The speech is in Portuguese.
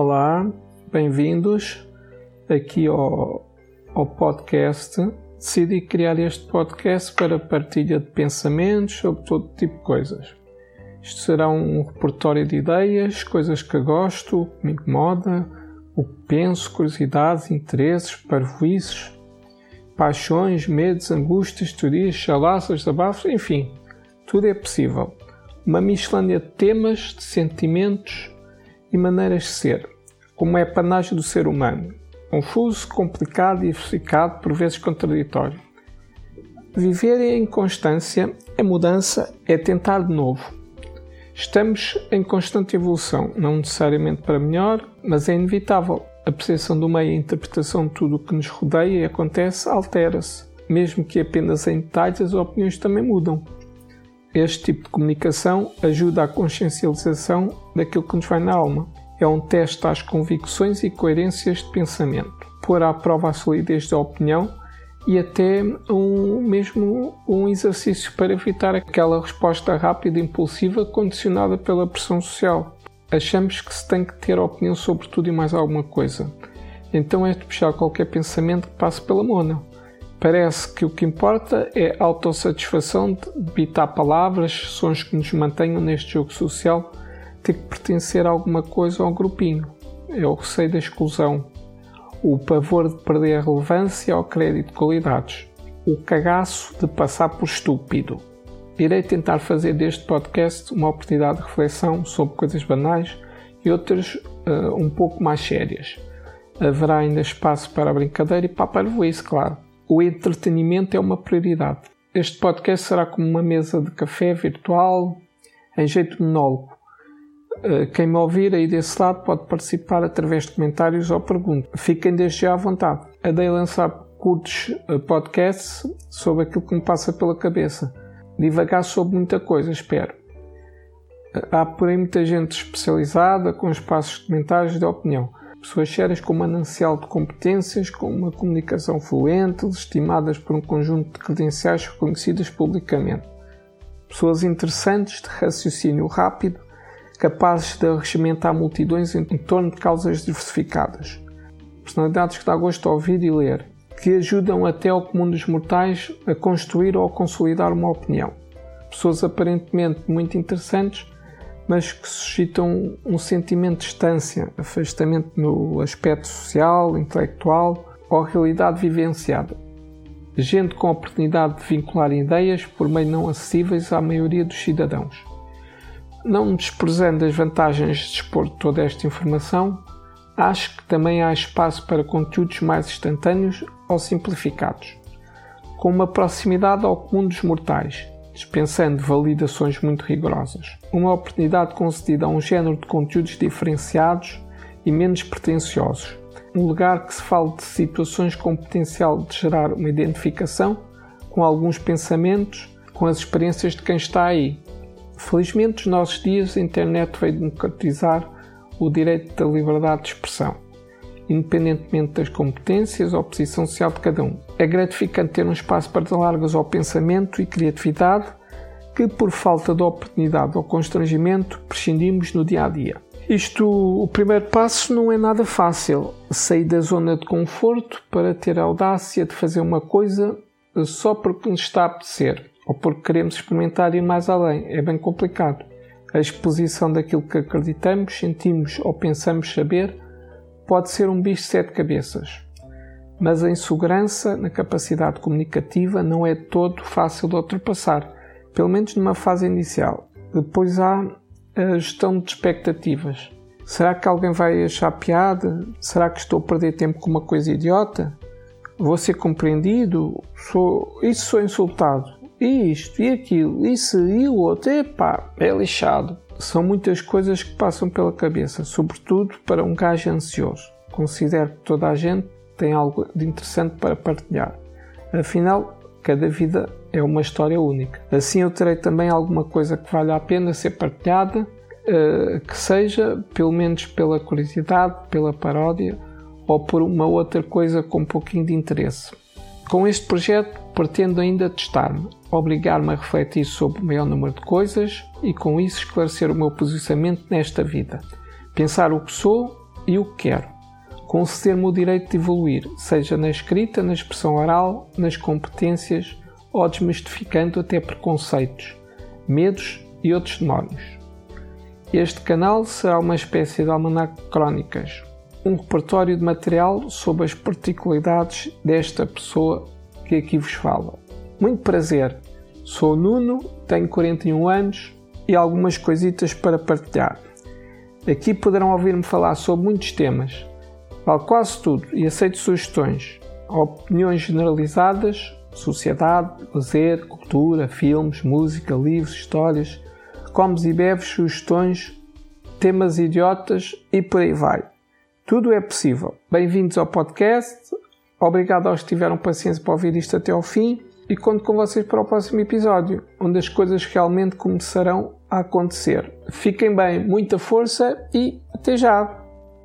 Olá, bem-vindos aqui ao, ao podcast. Decidi criar este podcast para partilha de pensamentos sobre todo tipo de coisas. Isto será um repertório de ideias, coisas que gosto, que me incomoda, o que penso, curiosidades, interesses, parvoices, paixões, medos, angústias, teorias, chalaças, desabafos, enfim, tudo é possível. Uma miscelânea de temas, de sentimentos e maneiras de ser, como é a panagem do ser humano, confuso, complicado, diversificado, por vezes contraditório. Viver em constância é mudança, é tentar de novo. Estamos em constante evolução, não necessariamente para melhor, mas é inevitável. A percepção do meio e a interpretação de tudo o que nos rodeia e acontece altera-se. Mesmo que apenas em detalhes, as opiniões também mudam. Este tipo de comunicação ajuda à consciencialização daquilo que nos vai na alma. É um teste às convicções e coerências de pensamento, pôr à prova a solidez da opinião e até um, mesmo um exercício para evitar aquela resposta rápida e impulsiva condicionada pela pressão social. Achamos que se tem que ter opinião sobre tudo e mais alguma coisa. Então é de puxar qualquer pensamento que passe pela mona. Parece que o que importa é a autossatisfação de evitar palavras, sons que nos mantenham neste jogo social, ter que pertencer a alguma coisa ou a um grupinho. É o receio da exclusão, o pavor de perder a relevância ou crédito de qualidades, o cagaço de passar por estúpido. Irei tentar fazer deste podcast uma oportunidade de reflexão sobre coisas banais e outras uh, um pouco mais sérias. Haverá ainda espaço para a brincadeira e para a parvoíce, claro o entretenimento é uma prioridade. Este podcast será como uma mesa de café virtual, em jeito de monólogo. Eh, quem me ouvir aí desse lado pode participar através de comentários ou perguntas. Fiquem desde já à vontade. Adei lançar curtos eh, podcasts sobre aquilo que me passa pela cabeça. Divagar sobre muita coisa, espero. Eh, há por aí muita gente especializada com espaços de comentários de opinião pessoas sérias com manancial de competências, com uma comunicação fluente, legitimadas por um conjunto de credenciais reconhecidas publicamente. Pessoas interessantes, de raciocínio rápido, capazes de regimentar multidões em torno de causas diversificadas. Personalidades que dá gosto a ouvir e ler, que ajudam até ao comum dos mortais a construir ou a consolidar uma opinião. Pessoas aparentemente muito interessantes mas que suscitam um sentimento de distância, afastamento no aspecto social, intelectual ou realidade vivenciada. Gente com a oportunidade de vincular ideias por meio não acessíveis à maioria dos cidadãos. Não desprezando as vantagens de expor toda esta informação, acho que também há espaço para conteúdos mais instantâneos ou simplificados, com uma proximidade ao comum dos mortais, dispensando validações muito rigorosas. Uma oportunidade concedida a um género de conteúdos diferenciados e menos pretenciosos. Um lugar que se fale de situações com potencial de gerar uma identificação com alguns pensamentos, com as experiências de quem está aí. Felizmente, nos nossos dias, a internet veio democratizar o direito da liberdade de expressão, independentemente das competências ou posição social de cada um. É gratificante ter um espaço para largas ao pensamento e criatividade que, por falta de oportunidade ou constrangimento, prescindimos no dia a dia. Isto, o primeiro passo não é nada fácil. Sair da zona de conforto para ter a audácia de fazer uma coisa só porque nos está a apetecer ou porque queremos experimentar ir mais além. É bem complicado. A exposição daquilo que acreditamos, sentimos ou pensamos saber pode ser um bicho de sete cabeças mas a insegurança na capacidade comunicativa não é todo fácil de ultrapassar, pelo menos numa fase inicial. Depois há a gestão de expectativas. Será que alguém vai achar piada? Será que estou a perder tempo com uma coisa idiota? Vou ser compreendido? Sou... Isso sou insultado? Isto e aquilo, isso e o outro, epá, é lixado. São muitas coisas que passam pela cabeça, sobretudo para um gajo ansioso. Considero que toda a gente tem algo de interessante para partilhar. Afinal, cada vida é uma história única. Assim, eu terei também alguma coisa que valha a pena ser partilhada, eh, que seja, pelo menos pela curiosidade, pela paródia ou por uma outra coisa com um pouquinho de interesse. Com este projeto, pretendo ainda testar-me, obrigar-me a refletir sobre o maior número de coisas e, com isso, esclarecer o meu posicionamento nesta vida. Pensar o que sou e o que quero. Conceder-me o direito de evoluir, seja na escrita, na expressão oral, nas competências ou desmistificando até preconceitos, medos e outros demónios. Este canal será uma espécie de almanac crónicas, um repertório de material sobre as particularidades desta pessoa que aqui vos fala. Muito prazer, sou Nuno, tenho 41 anos e algumas coisitas para partilhar. Aqui poderão ouvir-me falar sobre muitos temas, vale quase tudo e aceito sugestões, opiniões generalizadas, sociedade, lazer, cultura, filmes, música, livros, histórias, comes e bebes, sugestões, temas idiotas e por aí vai. Tudo é possível. Bem-vindos ao podcast. Obrigado aos que tiveram paciência para ouvir isto até ao fim e conto com vocês para o próximo episódio, onde as coisas realmente começarão a acontecer. Fiquem bem, muita força e até já!